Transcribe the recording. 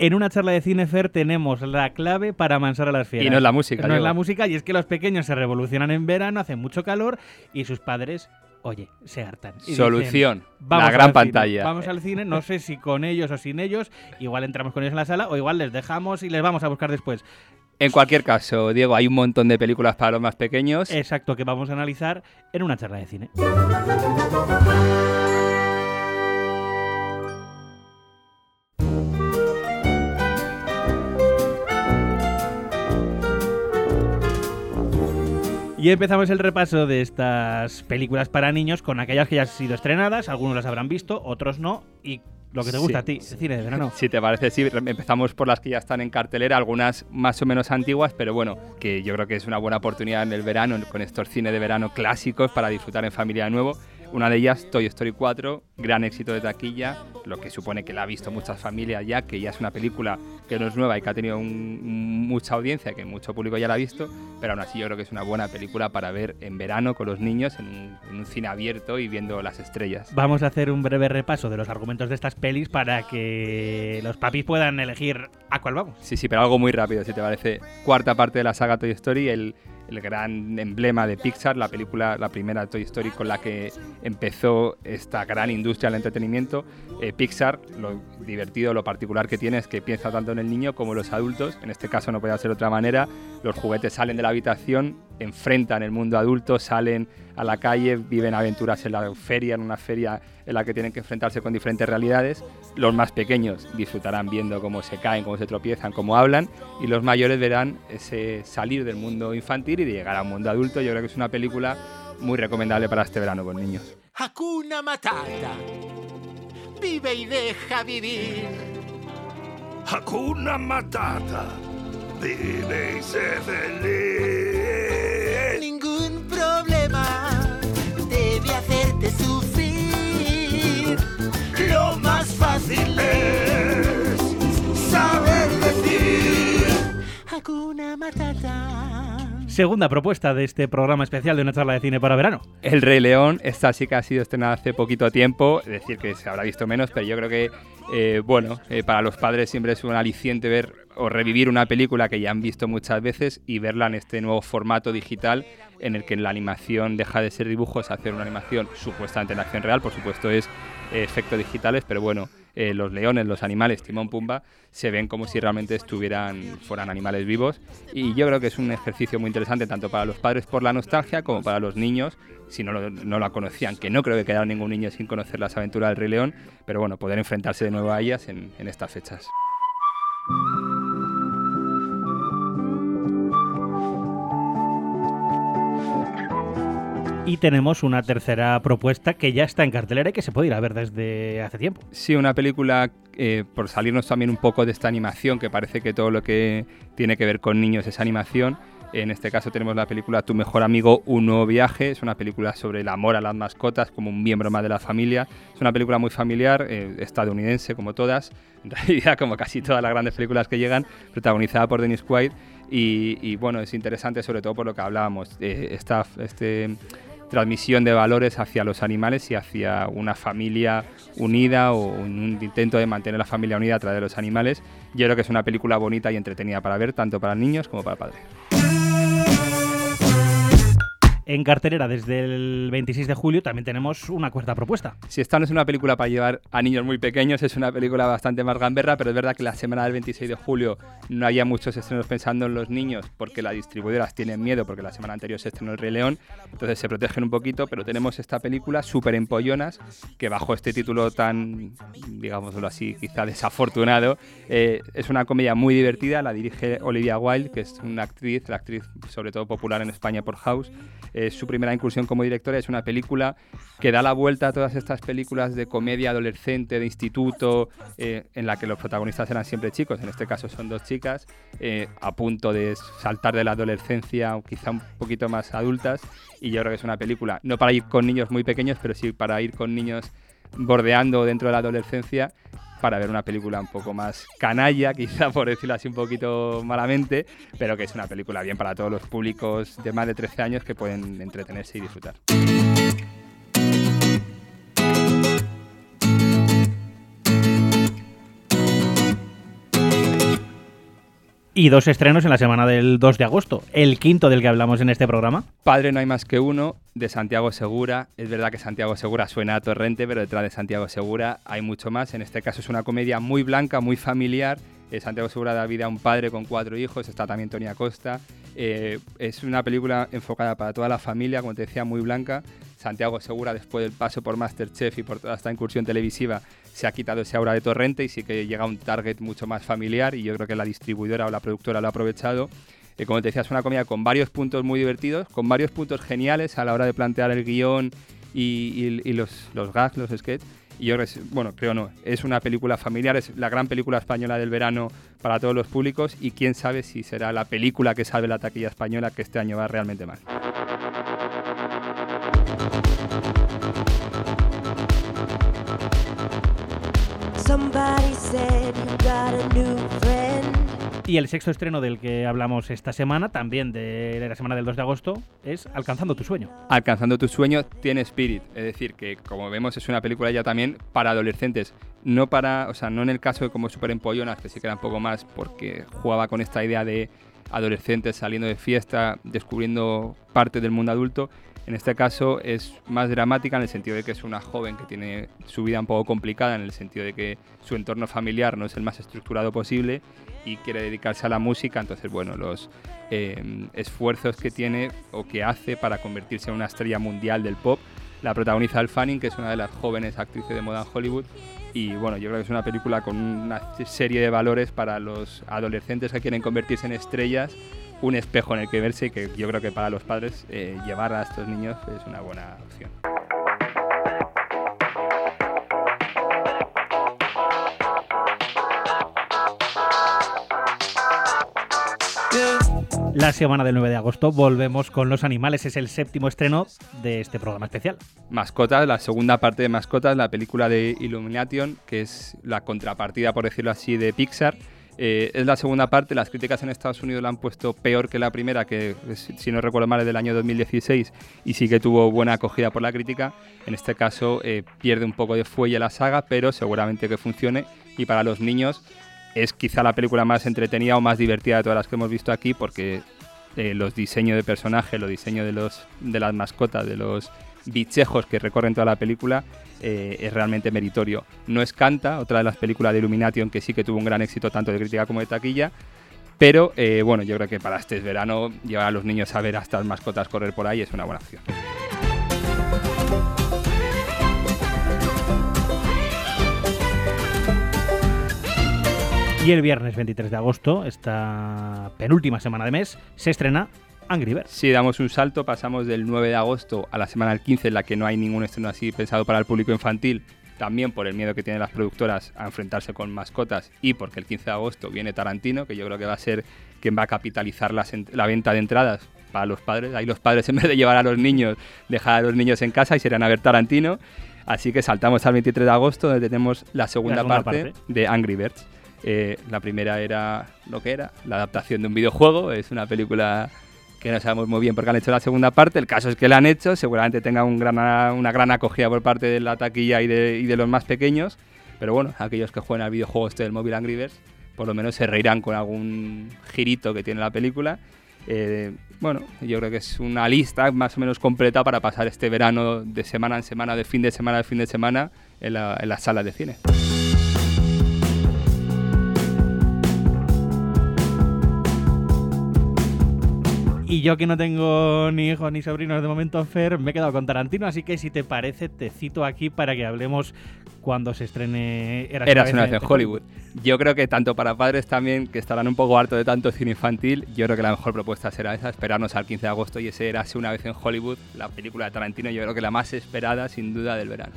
En una charla de Cinefer tenemos la clave para amansar a las fieras. Y no es la música. No es digo. la música, y es que los pequeños se revolucionan en verano, hace mucho calor, y sus padres, oye, se hartan. Y dicen, Solución. Vamos la gran cine, pantalla. Vamos al cine, no sé si con ellos o sin ellos, igual entramos con ellos en la sala o igual les dejamos y les vamos a buscar después. En cualquier caso, Diego, hay un montón de películas para los más pequeños. Exacto, que vamos a analizar en una charla de cine. Y empezamos el repaso de estas películas para niños con aquellas que ya han sido estrenadas, algunos las habrán visto, otros no, y lo que te gusta Sí. a ti, el cine de verano. Si te parece, sí, empezamos por las que ya están en cartelera, algunas más o menos antiguas, pero bueno, que yo creo que es una buena oportunidad en el verano, con estos cines de verano clásicos para disfrutar en familia de nuevo. Una de ellas, Toy Story 4, gran éxito de taquilla, lo que supone que la ha visto muchas familias ya, que ya es una película que no es nueva y que ha tenido un- mucha audiencia, que mucho público ya la ha visto, pero aún así yo creo que es una buena película para ver en verano con los niños en un, en un cine abierto y viendo las estrellas. Vamos a hacer un breve repaso de los argumentos de estas pelis para que los papis puedan elegir a cuál vamos. Sí, sí, pero algo muy rápido, si te parece. Cuarta parte de la saga Toy Story, el, el gran emblema de Pixar, la película, la primera Toy Story con la que empezó esta gran industria del entretenimiento. Eh, Pixar, lo divertido, lo particular que tiene es que piensa tanto en el niño como en los adultos. En este caso no podía ser de otra manera. Los juguetes salen de la habitación, enfrentan el mundo adulto, salen a la calle, viven aventuras en la feria, en una feria en la que tienen que enfrentarse con diferentes realidades. Los más pequeños disfrutarán viendo cómo se caen, cómo se tropiezan, cómo hablan, y los mayores verán ese salir del mundo infantil y de llegar a un mundo adulto. Yo creo que es una película muy recomendable para este verano con niños. Hakuna Matata. Vive y deja vivir. Hakuna Matata. Vive y sé feliz. Ningún problema debe hacerte sufrir. Lo más fácil es saber decir. Hakuna Matata. Segunda propuesta de este programa especial de una charla de cine para verano. El Rey León, esta sí que ha sido estrenada hace poquito tiempo, es decir, que se habrá visto menos, pero yo creo que, eh, bueno, eh, para los padres siempre es un aliciente ver o revivir una película que ya han visto muchas veces y verla en este nuevo formato digital en el que la animación deja de ser dibujos a hacer una animación supuestamente en acción real, por supuesto es eh, efectos digitales, pero bueno, eh, los leones, los animales, Timón Pumba, se ven como si realmente estuvieran, fueran animales vivos. Y yo creo que es un ejercicio muy interesante tanto para los padres por la nostalgia como para los niños, si no, lo- no la conocían, que no creo que quedara ningún niño sin conocer las aventuras del Rey León, pero bueno, poder enfrentarse de nuevo a ellas en, en estas fechas. Y tenemos una tercera propuesta que ya está en cartelera y que se puede ir a ver desde hace tiempo. Sí, una película, eh, por salirnos también un poco de esta animación, que parece que todo lo que tiene que ver con niños es animación. En este caso tenemos la película Tu mejor amigo, un nuevo viaje. Es una película sobre el amor a las mascotas como un miembro más de la familia. Es una película muy familiar, eh, estadounidense como todas, en realidad como casi todas las grandes películas que llegan, protagonizada por Dennis Quaid. Y, y, bueno, es interesante sobre todo por lo que hablábamos, eh, esta este, transmisión de valores hacia los animales y hacia una familia unida o un intento de mantener la familia unida a través de los animales. Yo creo que es una película bonita y entretenida para ver, tanto para niños como para padres. En cartelera desde el 26 de julio también tenemos una cuarta propuesta. Si esta no es una película para llevar a niños muy pequeños, es una película bastante más gamberra, pero es verdad que la semana del 26 de julio no había muchos estrenos pensando en los niños porque las distribuidoras tienen miedo porque la semana anterior se estrenó El Rey León, entonces se protegen un poquito, pero tenemos esta película súper empollonas que bajo este título tan, digámoslo así, quizá desafortunado, eh, es una comedia muy divertida, la dirige Olivia Wilde, que es una actriz, la actriz sobre todo popular en España por House, es su primera incursión como directora, es una película que da la vuelta a todas estas películas de comedia adolescente, de instituto, eh, en la que los protagonistas eran siempre chicos, en este caso son dos chicas, eh, a punto de saltar de la adolescencia, quizá un poquito más adultas, y yo creo que es una película, no para ir con niños muy pequeños, pero sí para ir con niños bordeando dentro de la adolescencia para ver una película un poco más canalla, quizá por decirlo así un poquito malamente, pero que es una película bien para todos los públicos de más de 13 años que pueden entretenerse y disfrutar. Y dos estrenos en la semana del 2 de agosto, el quinto del que hablamos en este programa. Padre no hay más que uno, de Santiago Segura. Es verdad que Santiago Segura suena a torrente, pero detrás de Santiago Segura hay mucho más. En este caso es una comedia muy blanca, muy familiar. Eh, Santiago Segura da vida a un padre con cuatro hijos, está también Tony Acosta. Eh, es una película enfocada para toda la familia, como te decía, muy blanca. Santiago Segura, después del paso por Masterchef y por toda esta incursión televisiva, se ha quitado ese aura de torrente y sí que llega a un target mucho más familiar y yo creo que la distribuidora o la productora lo ha aprovechado. Eh, como te decía, es una comedia con varios puntos muy divertidos, con varios puntos geniales a la hora de plantear el guion y, los, los gags, los sketches. Y yo bueno, creo no, es una película familiar, es la gran película española del verano para todos los públicos y quién sabe si será la película que salve la taquilla española que este año va realmente mal. Y el sexto estreno del que hablamos esta semana, también de la semana del 2 de agosto, es Alcanzando tu sueño. Alcanzando tu sueño tiene spirit, es decir, que como vemos es una película ya también para adolescentes, no para, o sea, no en el caso de como Super Empollonas, que sí queda un poco más porque jugaba con esta idea de adolescentes saliendo de fiesta, descubriendo parte del mundo adulto. En este caso es más dramática en el sentido de que es una joven que tiene su vida un poco complicada, en el sentido de que su entorno familiar no es el más estructurado posible y quiere dedicarse a la música. Entonces, bueno, los eh, esfuerzos que tiene o que hace para convertirse en una estrella mundial del pop la protagoniza Al Fanning, que es una de las jóvenes actrices de moda en Hollywood. Y bueno, yo creo que es una película con una serie de valores para los adolescentes que quieren convertirse en estrellas, un espejo en el que verse y que yo creo que para los padres eh, llevar a estos niños es una buena opción. La semana del 9 de agosto volvemos con Los Animales, es el séptimo estreno de este programa especial. Mascotas, la segunda parte de Mascotas, la película de Illumination, que es la contrapartida, por decirlo así, de Pixar. Eh, es la segunda parte, las críticas en Estados Unidos la han puesto peor que la primera, que si no recuerdo mal es del año 2016 y sí que tuvo buena acogida por la crítica. En este caso eh, pierde un poco de fuelle la saga, pero seguramente que funcione y para los niños es quizá la película más entretenida o más divertida de todas las que hemos visto aquí porque eh, los diseños de personajes, los diseños de, los, de las mascotas, de los bichejos que recorren toda la película eh, es realmente meritorio. No es Canta, otra de las películas de Illumination que sí que tuvo un gran éxito tanto de crítica como de taquilla, pero eh, bueno, yo creo que para este verano llevar a los niños a ver a estas mascotas correr por ahí es una buena opción. Y el viernes 23 de agosto, esta penúltima semana de mes, se estrena Angry Birds. Si damos un salto, pasamos del 9 de agosto a la semana del 15, en la que no hay ningún estreno así pensado para el público infantil, también por el miedo que tienen las productoras a enfrentarse con mascotas y porque el 15 de agosto viene Tarantino, que yo creo que va a ser quien va a capitalizar la venta de entradas para los padres. Ahí los padres, en vez de llevar a los niños, dejar a los niños en casa y se irán a ver Tarantino. Así que saltamos al 23 de agosto, donde tenemos la segunda, segunda parte, parte. de Angry Birds. Eh, la primera era lo que era, la adaptación de un videojuego. Es una película que no sabemos muy bien por qué han hecho la segunda parte. El caso es que la han hecho, seguramente tenga un gran, una gran acogida por parte de la taquilla y de, y de los más pequeños. Pero bueno, aquellos que juegan al videojuego este del móvil Angry Birds, por lo menos se reirán con algún girito que tiene la película. Eh, bueno, yo creo que es una lista más o menos completa para pasar este verano de semana en semana, de fin de semana a fin de semana en, la, en las salas de cine. Y yo que no tengo ni hijos ni sobrinos de momento, Fer, me he quedado con Tarantino, así que si te parece, te cito aquí para que hablemos cuando se estrene Eras, Eras una vez en Hollywood. Yo creo que tanto para padres también, que estarán un poco hartos de tanto cine infantil, yo creo que la mejor propuesta será esa, esperarnos al 15 de agosto y ese Eras una vez en Hollywood, la película de Tarantino, yo creo que la más esperada sin duda del verano.